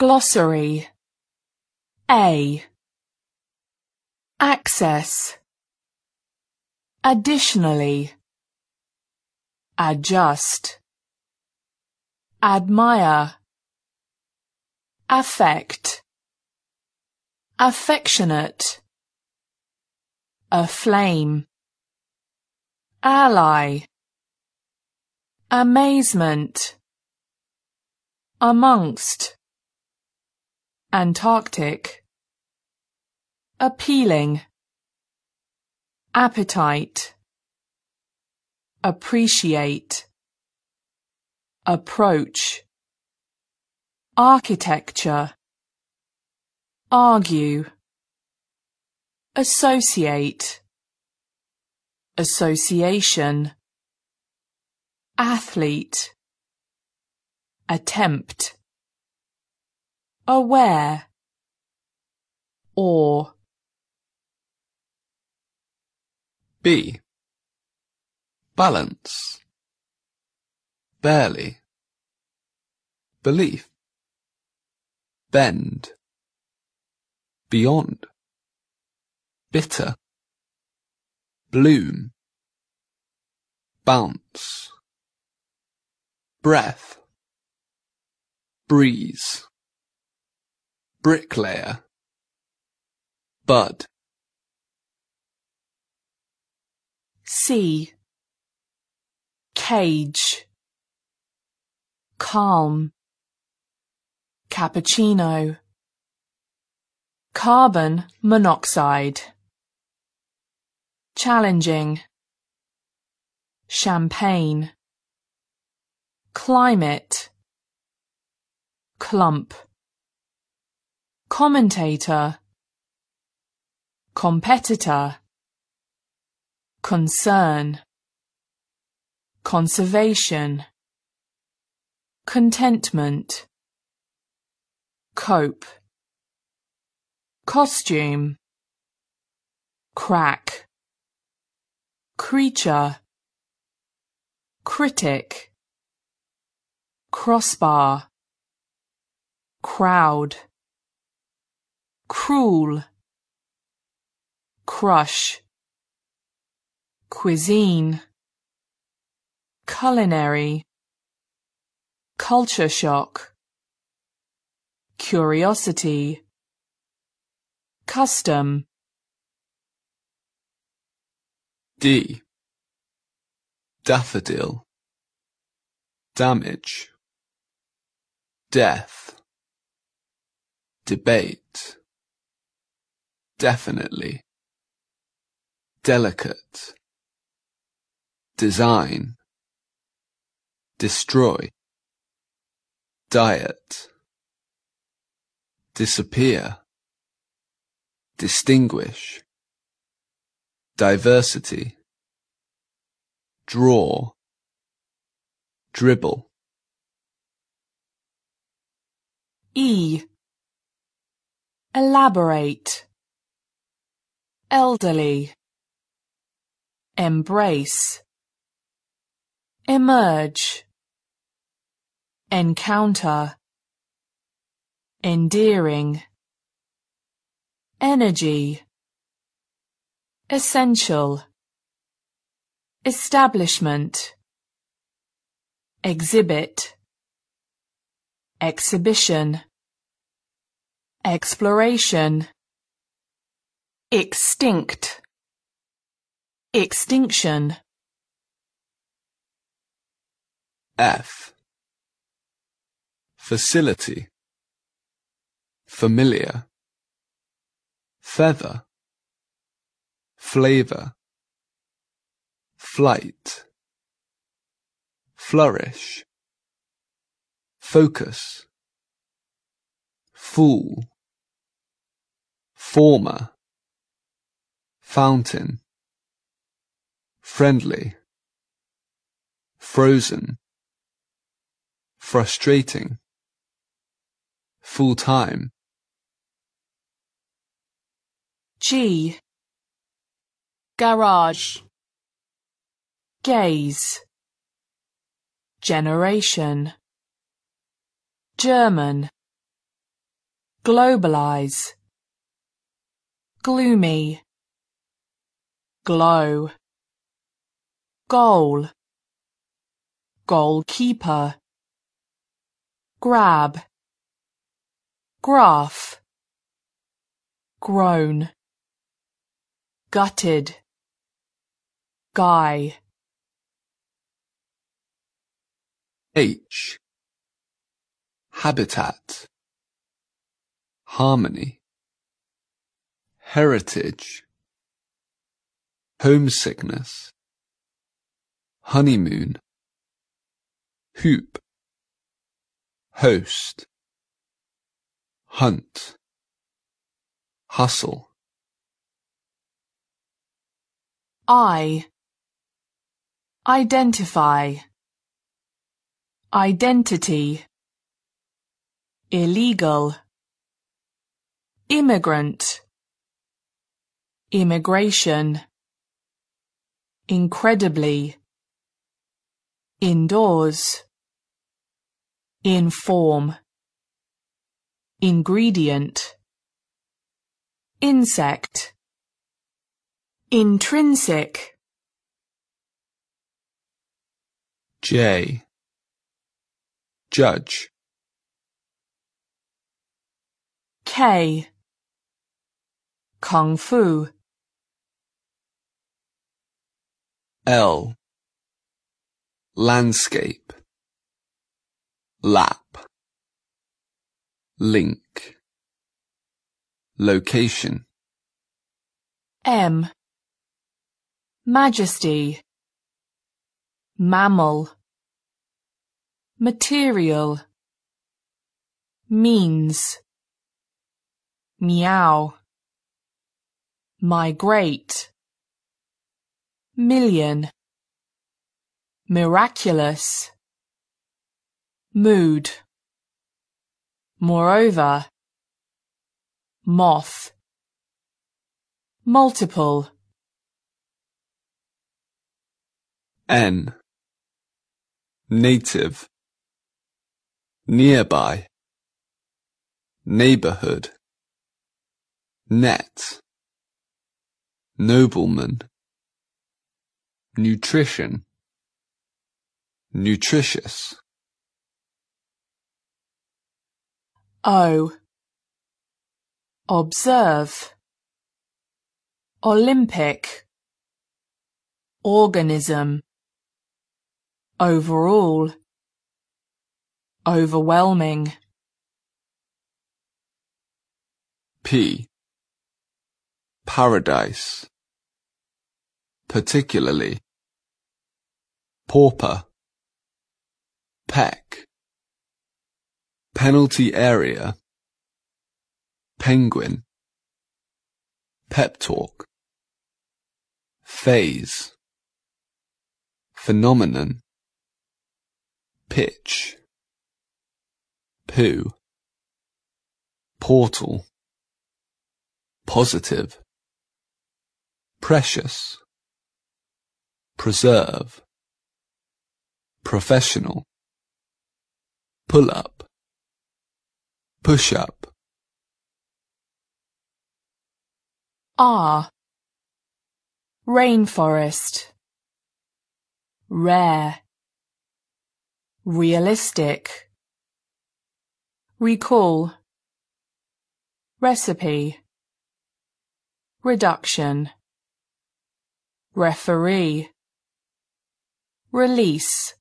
Glossary. A. Access. Additionally. Adjust. Admire. Affect. Affectionate. Aflame. Ally. Amazement. Amongst Antarctic. Appealing. Appetite. Appreciate. Approach. Architecture. Argue. Associate. Association. Athlete. Attempt Aware. Or. B. Balance. Barely. Belief. Bend. Beyond. Bitter. Bloom. Bounce. Breath. Breeze Bricklayer Bud. C. Cage. Calm. Cappuccino. Carbon monoxide. Challenging. Champagne. Climate. Clump Commentator Competitor Concern Conservation Contentment Cope Costume Crack Creature Critic Crossbar Crowd Cruel. Crush. Cuisine. Culinary. Culture shock. Curiosity. Custom. D. Daffodil. Damage. Death. Debate Definitely Delicate. Design. Destroy. Diet. Disappear. Distinguish. Diversity. Draw. Dribble. E. Elaborate Elderly. Embrace. Emerge. Encounter. Endearing. Energy. Essential. Establishment. Exhibit. Exhibition. Exploration Extinct. Extinction. F. Facility. Familiar. Feather. Flavor. Flight. Flourish. Focus. Fool. Former Fountain Friendly Frozen Frustrating Full time G. Garage. Gaze. Generation. German. Globalize, gloomy, glow, goal, goalkeeper, grab, graph, grown, gutted, guy. H. Habitat. Harmony. Heritage. Homesickness. Honeymoon. Hoop. Host. Hunt. Hustle. I identify identity illegal immigrant immigration incredibly. Indoors. Inform. Ingredient. Insect. Intrinsic. J. Judge. K. Kung Fu L. Landscape. Lap. Link. Location. M Majesty Mammal Material Means Meow Migrate Million Miraculous Mood Moreover Moth Multiple N. Native. Nearby. Neighborhood. Net. Nobleman. Nutrition. Nutritious. O Observe Olympic Organism Overall Overwhelming P. Paradise. Particularly. Pauper. Peck. Penalty area. Penguin. Pep talk. Phase. Phenomenon. Pitch. Poo. Portal. Positive. Precious. Preserve. Professional. Pull up. Push up. R Rainforest. Rare. Realistic. Recall. Recipe. Reduction. Referee. Release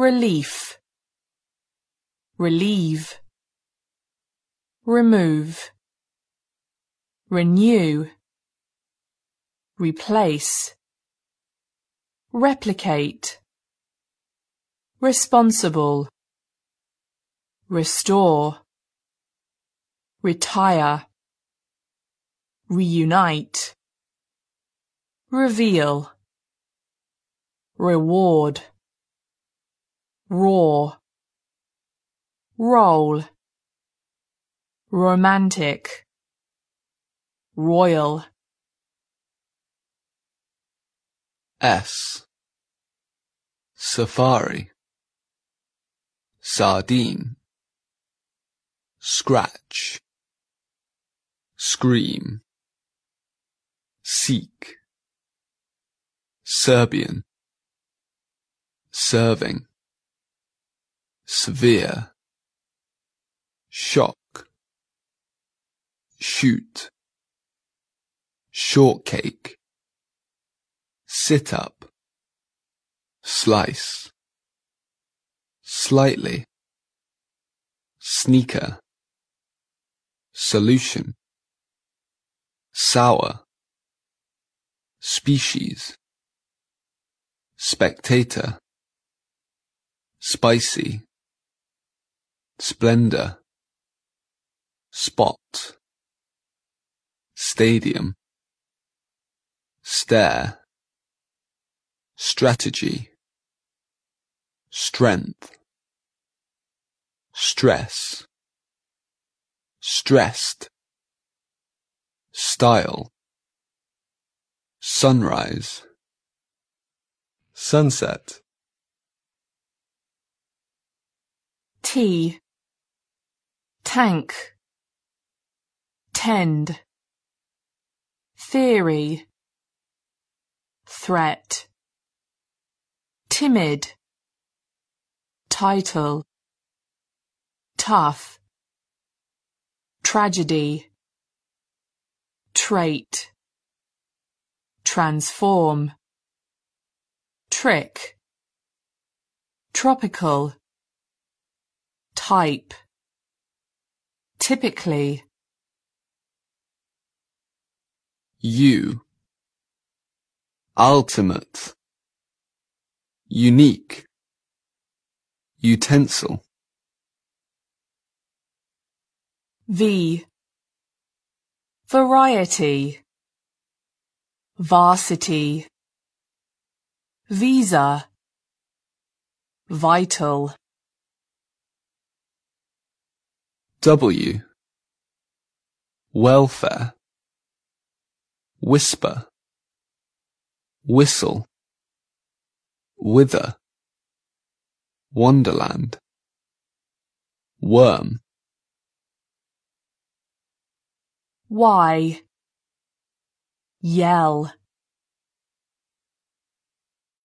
Relief. Relieve. Remove. Renew. Replace. Replicate. Responsible. Restore. Retire. Reunite. Reveal. Reward Raw Roll Romantic Royal S. Safari. Sardine. Scratch, scream, seek, Serbian, serving, severe, shock, shoot, shortcake, sit up, slice, slightly, sneaker, solution, sour, species, spectator, spicy, splendor, spot, stadium, stare, strategy, strength, stress, stressed, style, sunrise, sunset, T. Tank. Tend. Theory. Threat. Timid. Title. Tough. Tragedy. Trait. Transform. Trick. Tropical. Type. Typically. you, ultimate, unique, utensil, V. Variety. Varsity. Visa. Vital. W, welfare, whisper, whistle, wither, wonderland, worm, Y. Yell.